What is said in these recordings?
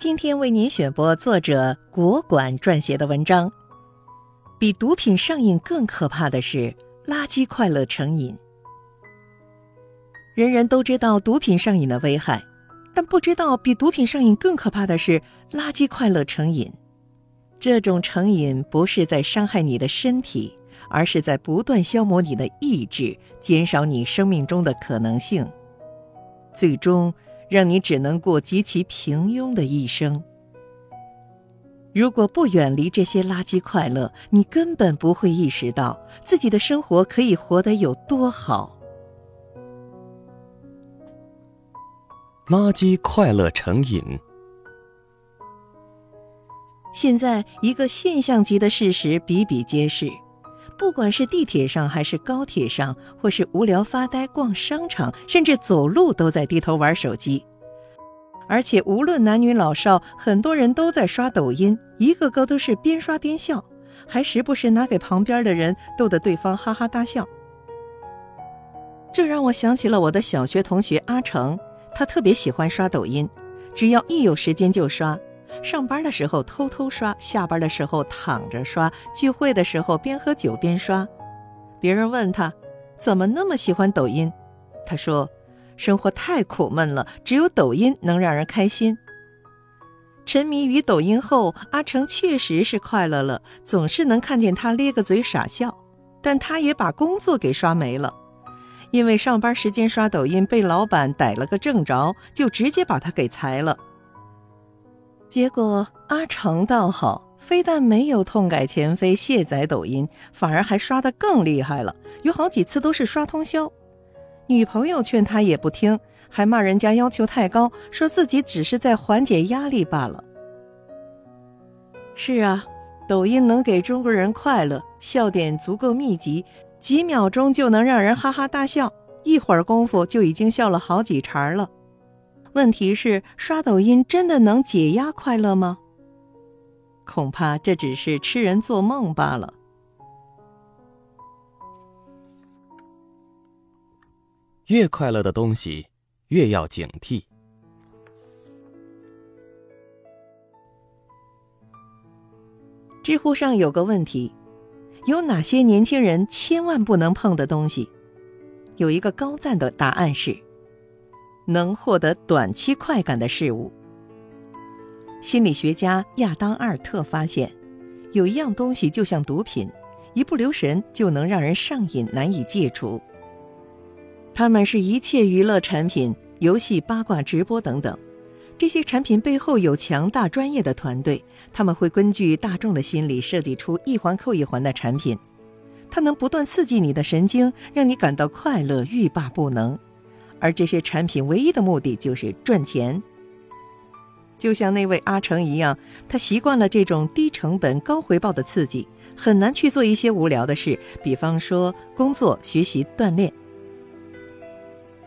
今天为您选播作者国管撰写的文章。比毒品上瘾更可怕的是垃圾快乐成瘾。人人都知道毒品上瘾的危害，但不知道比毒品上瘾更可怕的是垃圾快乐成瘾。这种成瘾不是在伤害你的身体，而是在不断消磨你的意志，减少你生命中的可能性，最终。让你只能过极其平庸的一生。如果不远离这些垃圾快乐，你根本不会意识到自己的生活可以活得有多好。垃圾快乐成瘾。现在，一个现象级的事实比比皆是。不管是地铁上，还是高铁上，或是无聊发呆、逛商场，甚至走路都在低头玩手机。而且无论男女老少，很多人都在刷抖音，一个个都是边刷边笑，还时不时拿给旁边的人逗得对方哈哈大笑。这让我想起了我的小学同学阿成，他特别喜欢刷抖音，只要一有时间就刷。上班的时候偷偷刷，下班的时候躺着刷，聚会的时候边喝酒边刷。别人问他怎么那么喜欢抖音，他说：“生活太苦闷了，只有抖音能让人开心。”沉迷于抖音后，阿成确实是快乐了，总是能看见他咧个嘴傻笑。但他也把工作给刷没了，因为上班时间刷抖音被老板逮了个正着，就直接把他给裁了。结果阿成倒好，非但没有痛改前非卸载抖音，反而还刷得更厉害了，有好几次都是刷通宵。女朋友劝他也不听，还骂人家要求太高，说自己只是在缓解压力罢了。是啊，抖音能给中国人快乐，笑点足够密集，几秒钟就能让人哈哈大笑，一会儿功夫就已经笑了好几茬了。问题是，刷抖音真的能解压快乐吗？恐怕这只是痴人做梦罢了。越快乐的东西，越要警惕。知乎上有个问题：有哪些年轻人千万不能碰的东西？有一个高赞的答案是。能获得短期快感的事物。心理学家亚当·阿尔特发现，有一样东西就像毒品，一不留神就能让人上瘾，难以戒除。他们是一切娱乐产品、游戏、八卦、直播等等。这些产品背后有强大专业的团队，他们会根据大众的心理设计出一环扣一环的产品。它能不断刺激你的神经，让你感到快乐，欲罢不能。而这些产品唯一的目的就是赚钱。就像那位阿成一样，他习惯了这种低成本高回报的刺激，很难去做一些无聊的事，比方说工作、学习、锻炼。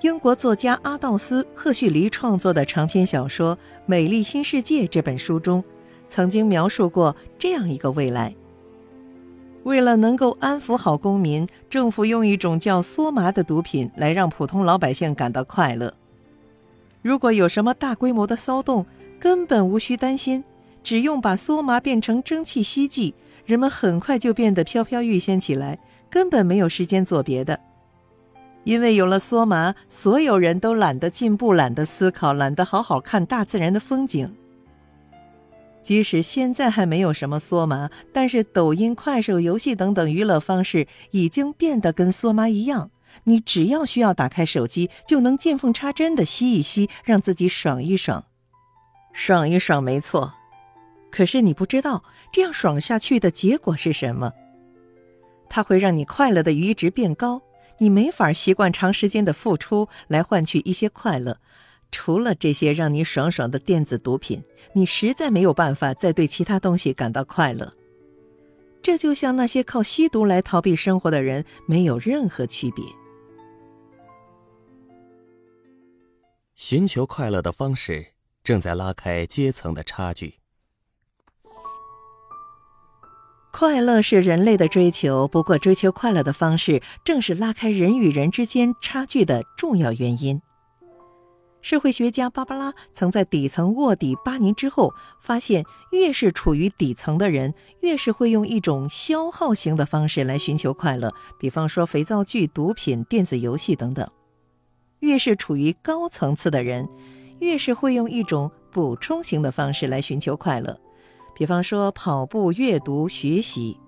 英国作家阿道斯·赫胥黎创作的长篇小说《美丽新世界》这本书中，曾经描述过这样一个未来。为了能够安抚好公民，政府用一种叫梭麻的毒品来让普通老百姓感到快乐。如果有什么大规模的骚动，根本无需担心，只用把梭麻变成蒸汽吸剂，人们很快就变得飘飘欲仙起来，根本没有时间做别的。因为有了梭麻，所有人都懒得进步，懒得思考，懒得好好看大自然的风景。即使现在还没有什么梭麻，但是抖音、快手、游戏等等娱乐方式已经变得跟梭麻一样。你只要需要打开手机，就能见缝插针的吸一吸，让自己爽一爽，爽一爽，没错。可是你不知道，这样爽下去的结果是什么？它会让你快乐的阈值变高，你没法习惯长时间的付出来换取一些快乐。除了这些让你爽爽的电子毒品，你实在没有办法再对其他东西感到快乐。这就像那些靠吸毒来逃避生活的人没有任何区别。寻求快乐的方式正在拉开阶层的差距。快乐是人类的追求，不过追求快乐的方式正是拉开人与人之间差距的重要原因。社会学家芭芭拉曾在底层卧底八年之后，发现越是处于底层的人，越是会用一种消耗型的方式来寻求快乐，比方说肥皂剧、毒品、电子游戏等等；越是处于高层次的人，越是会用一种补充型的方式来寻求快乐，比方说跑步、阅读、学习。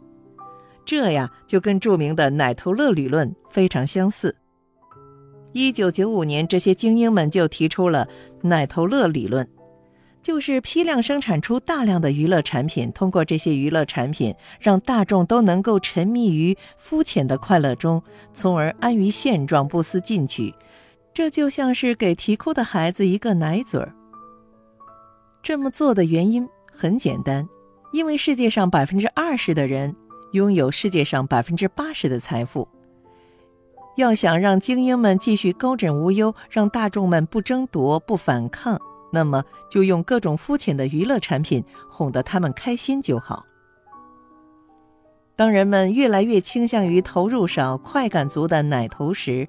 这呀，就跟著名的奶头乐理论非常相似。一九九五年，这些精英们就提出了奶头乐理论，就是批量生产出大量的娱乐产品，通过这些娱乐产品，让大众都能够沉迷于肤浅的快乐中，从而安于现状，不思进取。这就像是给啼哭的孩子一个奶嘴儿。这么做的原因很简单，因为世界上百分之二十的人拥有世界上百分之八十的财富。要想让精英们继续高枕无忧，让大众们不争夺、不反抗，那么就用各种肤浅的娱乐产品哄得他们开心就好。当人们越来越倾向于投入少、快感足的奶头时，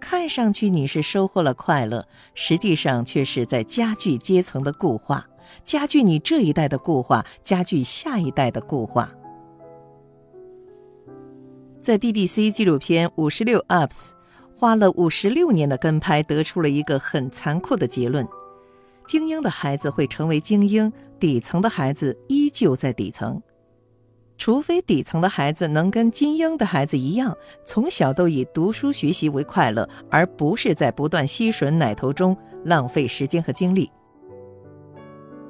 看上去你是收获了快乐，实际上却是在加剧阶层的固化，加剧你这一代的固化，加剧下一代的固化。在 BBC 纪录片《五十六 UPS》，花了五十六年的跟拍，得出了一个很残酷的结论：精英的孩子会成为精英，底层的孩子依旧在底层。除非底层的孩子能跟精英的孩子一样，从小都以读书学习为快乐，而不是在不断吸吮奶头中浪费时间和精力。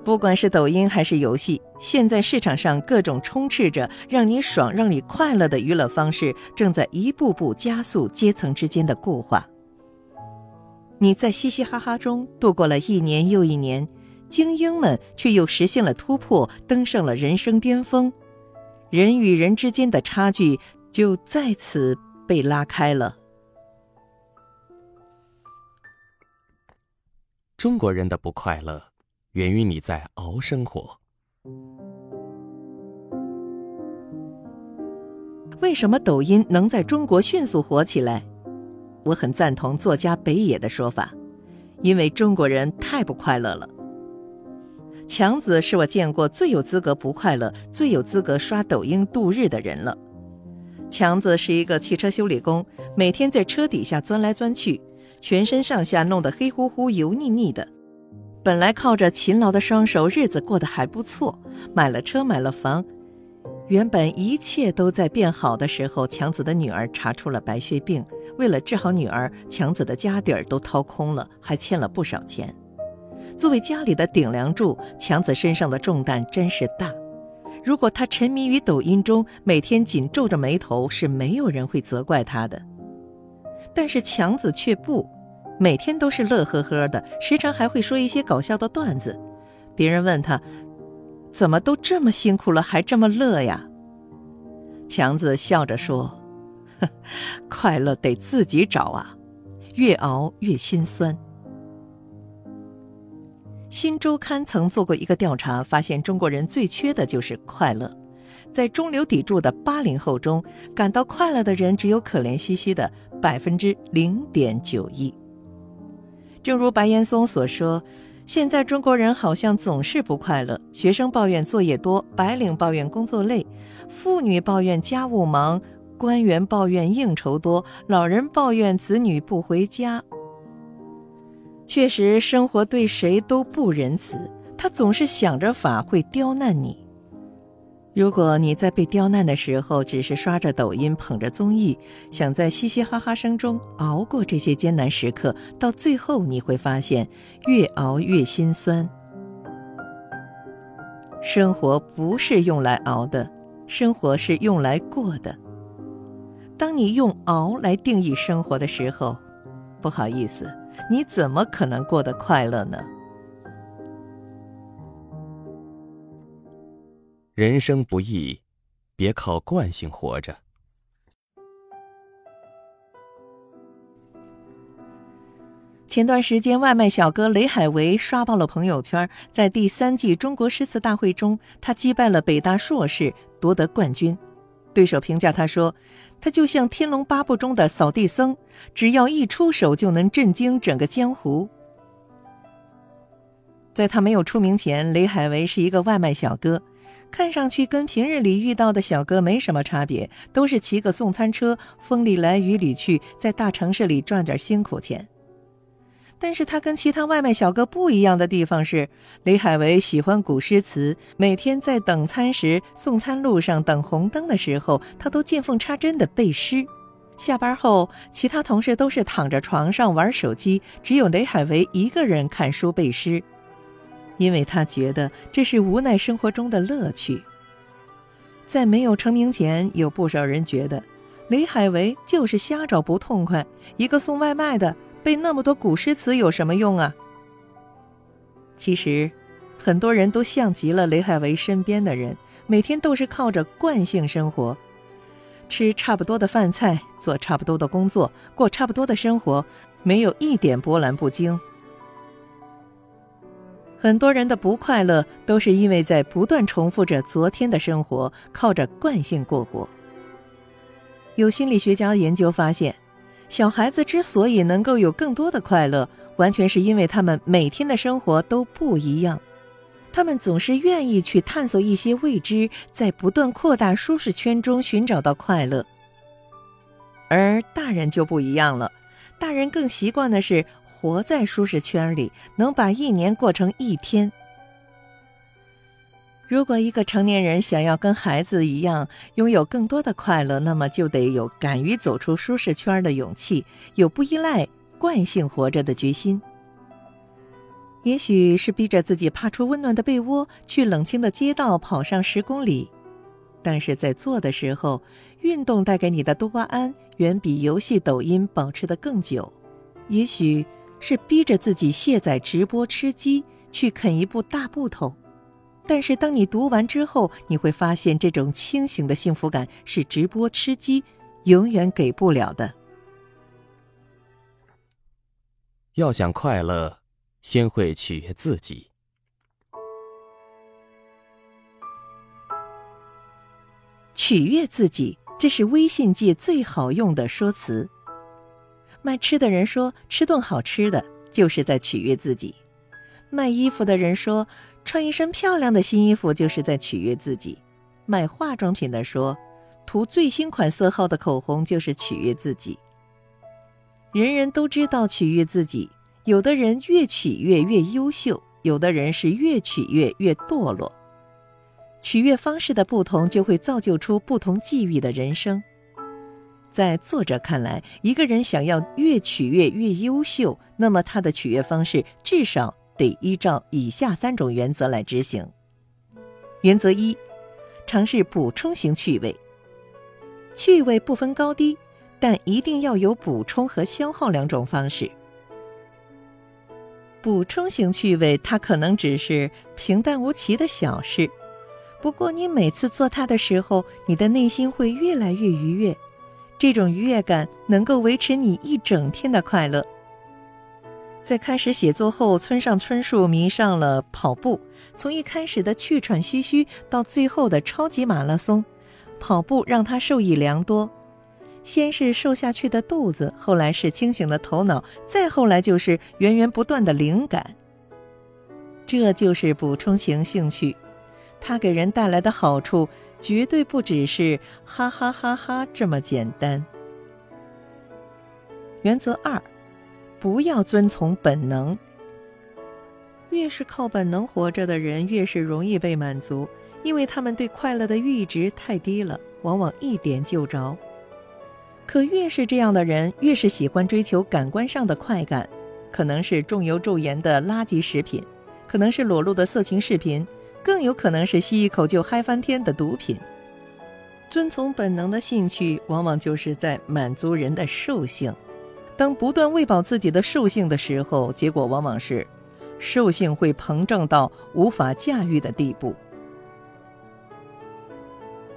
不管是抖音还是游戏，现在市场上各种充斥着让你爽、让你快乐的娱乐方式，正在一步步加速阶层之间的固化。你在嘻嘻哈哈中度过了一年又一年，精英们却又实现了突破，登上了人生巅峰，人与人之间的差距就再次被拉开了。中国人的不快乐。源于你在熬生活。为什么抖音能在中国迅速火起来？我很赞同作家北野的说法，因为中国人太不快乐了。强子是我见过最有资格不快乐、最有资格刷抖音度日的人了。强子是一个汽车修理工，每天在车底下钻来钻去，全身上下弄得黑乎乎、油腻腻的。本来靠着勤劳的双手，日子过得还不错，买了车，买了房，原本一切都在变好的时候，强子的女儿查出了白血病。为了治好女儿，强子的家底儿都掏空了，还欠了不少钱。作为家里的顶梁柱，强子身上的重担真是大。如果他沉迷于抖音中，每天紧皱着眉头，是没有人会责怪他的。但是强子却不。每天都是乐呵呵的，时常还会说一些搞笑的段子。别人问他，怎么都这么辛苦了，还这么乐呀？强子笑着说：“ 快乐得自己找啊，越熬越心酸。”新周刊曾做过一个调查，发现中国人最缺的就是快乐。在中流砥柱的八零后中，感到快乐的人只有可怜兮兮的百分之零点九一。正如白岩松所说，现在中国人好像总是不快乐。学生抱怨作业多，白领抱怨工作累，妇女抱怨家务忙，官员抱怨应酬多，老人抱怨子女不回家。确实，生活对谁都不仁慈，他总是想着法会刁难你。如果你在被刁难的时候，只是刷着抖音、捧着综艺，想在嘻嘻哈哈声中熬过这些艰难时刻，到最后你会发现，越熬越心酸。生活不是用来熬的，生活是用来过的。当你用熬来定义生活的时候，不好意思，你怎么可能过得快乐呢？人生不易，别靠惯性活着。前段时间，外卖小哥雷海为刷爆了朋友圈。在第三季中国诗词大会中，他击败了北大硕士，夺得冠军。对手评价他说：“他就像《天龙八部》中的扫地僧，只要一出手就能震惊整个江湖。”在他没有出名前，雷海为是一个外卖小哥，看上去跟平日里遇到的小哥没什么差别，都是骑个送餐车，风里来雨里去，在大城市里赚点辛苦钱。但是他跟其他外卖小哥不一样的地方是，雷海为喜欢古诗词，每天在等餐时、送餐路上等红灯的时候，他都见缝插针的背诗。下班后，其他同事都是躺着床上玩手机，只有雷海为一个人看书背诗，因为他觉得这是无奈生活中的乐趣。在没有成名前，有不少人觉得雷海为就是瞎找不痛快，一个送外卖的。背那么多古诗词有什么用啊？其实，很多人都像极了雷海为身边的人，每天都是靠着惯性生活，吃差不多的饭菜，做差不多的工作，过差不多的生活，没有一点波澜不惊。很多人的不快乐，都是因为在不断重复着昨天的生活，靠着惯性过活。有心理学家研究发现。小孩子之所以能够有更多的快乐，完全是因为他们每天的生活都不一样，他们总是愿意去探索一些未知，在不断扩大舒适圈中寻找到快乐。而大人就不一样了，大人更习惯的是活在舒适圈里，能把一年过成一天。如果一个成年人想要跟孩子一样拥有更多的快乐，那么就得有敢于走出舒适圈的勇气，有不依赖惯性活着的决心。也许是逼着自己爬出温暖的被窝，去冷清的街道跑上十公里，但是在做的时候，运动带给你的多巴胺远比游戏、抖音保持的更久。也许是逼着自己卸载直播吃鸡，去啃一部大部头。但是，当你读完之后，你会发现，这种清醒的幸福感是直播吃鸡永远给不了的。要想快乐，先会取悦自己。取悦自己，这是微信界最好用的说辞。卖吃的人说，吃顿好吃的，就是在取悦自己；卖衣服的人说。穿一身漂亮的新衣服就是在取悦自己，卖化妆品的说，涂最新款色号的口红就是取悦自己。人人都知道取悦自己，有的人越取悦越优秀，有的人是越取悦越堕落。取悦方式的不同，就会造就出不同际遇的人生。在作者看来，一个人想要越取悦越优秀，那么他的取悦方式至少。得依照以下三种原则来执行。原则一，尝试补充型趣味。趣味不分高低，但一定要有补充和消耗两种方式。补充型趣味，它可能只是平淡无奇的小事，不过你每次做它的时候，你的内心会越来越愉悦，这种愉悦感能够维持你一整天的快乐。在开始写作后，村上春树迷上了跑步。从一开始的气喘吁吁，到最后的超级马拉松，跑步让他受益良多。先是瘦下去的肚子，后来是清醒的头脑，再后来就是源源不断的灵感。这就是补充型兴趣，它给人带来的好处绝对不只是哈哈哈哈这么简单。原则二。不要遵从本能。越是靠本能活着的人，越是容易被满足，因为他们对快乐的阈值太低了，往往一点就着。可越是这样的人，越是喜欢追求感官上的快感，可能是重油重盐的垃圾食品，可能是裸露的色情视频，更有可能是吸一口就嗨翻天的毒品。遵从本能的兴趣，往往就是在满足人的兽性。当不断喂饱自己的兽性的时候，结果往往是，兽性会膨胀到无法驾驭的地步。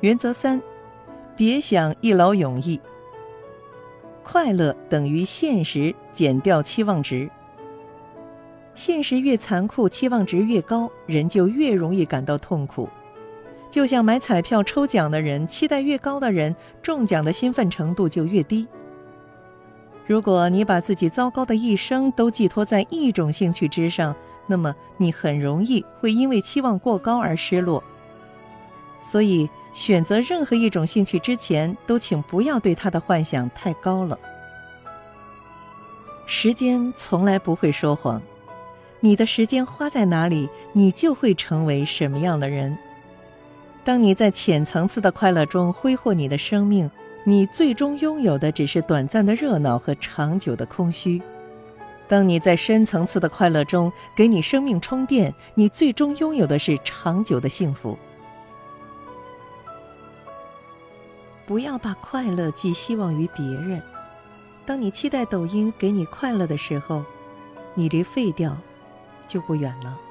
原则三，别想一劳永逸。快乐等于现实减掉期望值。现实越残酷，期望值越高，人就越容易感到痛苦。就像买彩票抽奖的人，期待越高的人，中奖的兴奋程度就越低。如果你把自己糟糕的一生都寄托在一种兴趣之上，那么你很容易会因为期望过高而失落。所以，选择任何一种兴趣之前，都请不要对它的幻想太高了。时间从来不会说谎，你的时间花在哪里，你就会成为什么样的人。当你在浅层次的快乐中挥霍你的生命，你最终拥有的只是短暂的热闹和长久的空虚。当你在深层次的快乐中给你生命充电，你最终拥有的是长久的幸福。不要把快乐寄希望于别人。当你期待抖音给你快乐的时候，你离废掉就不远了。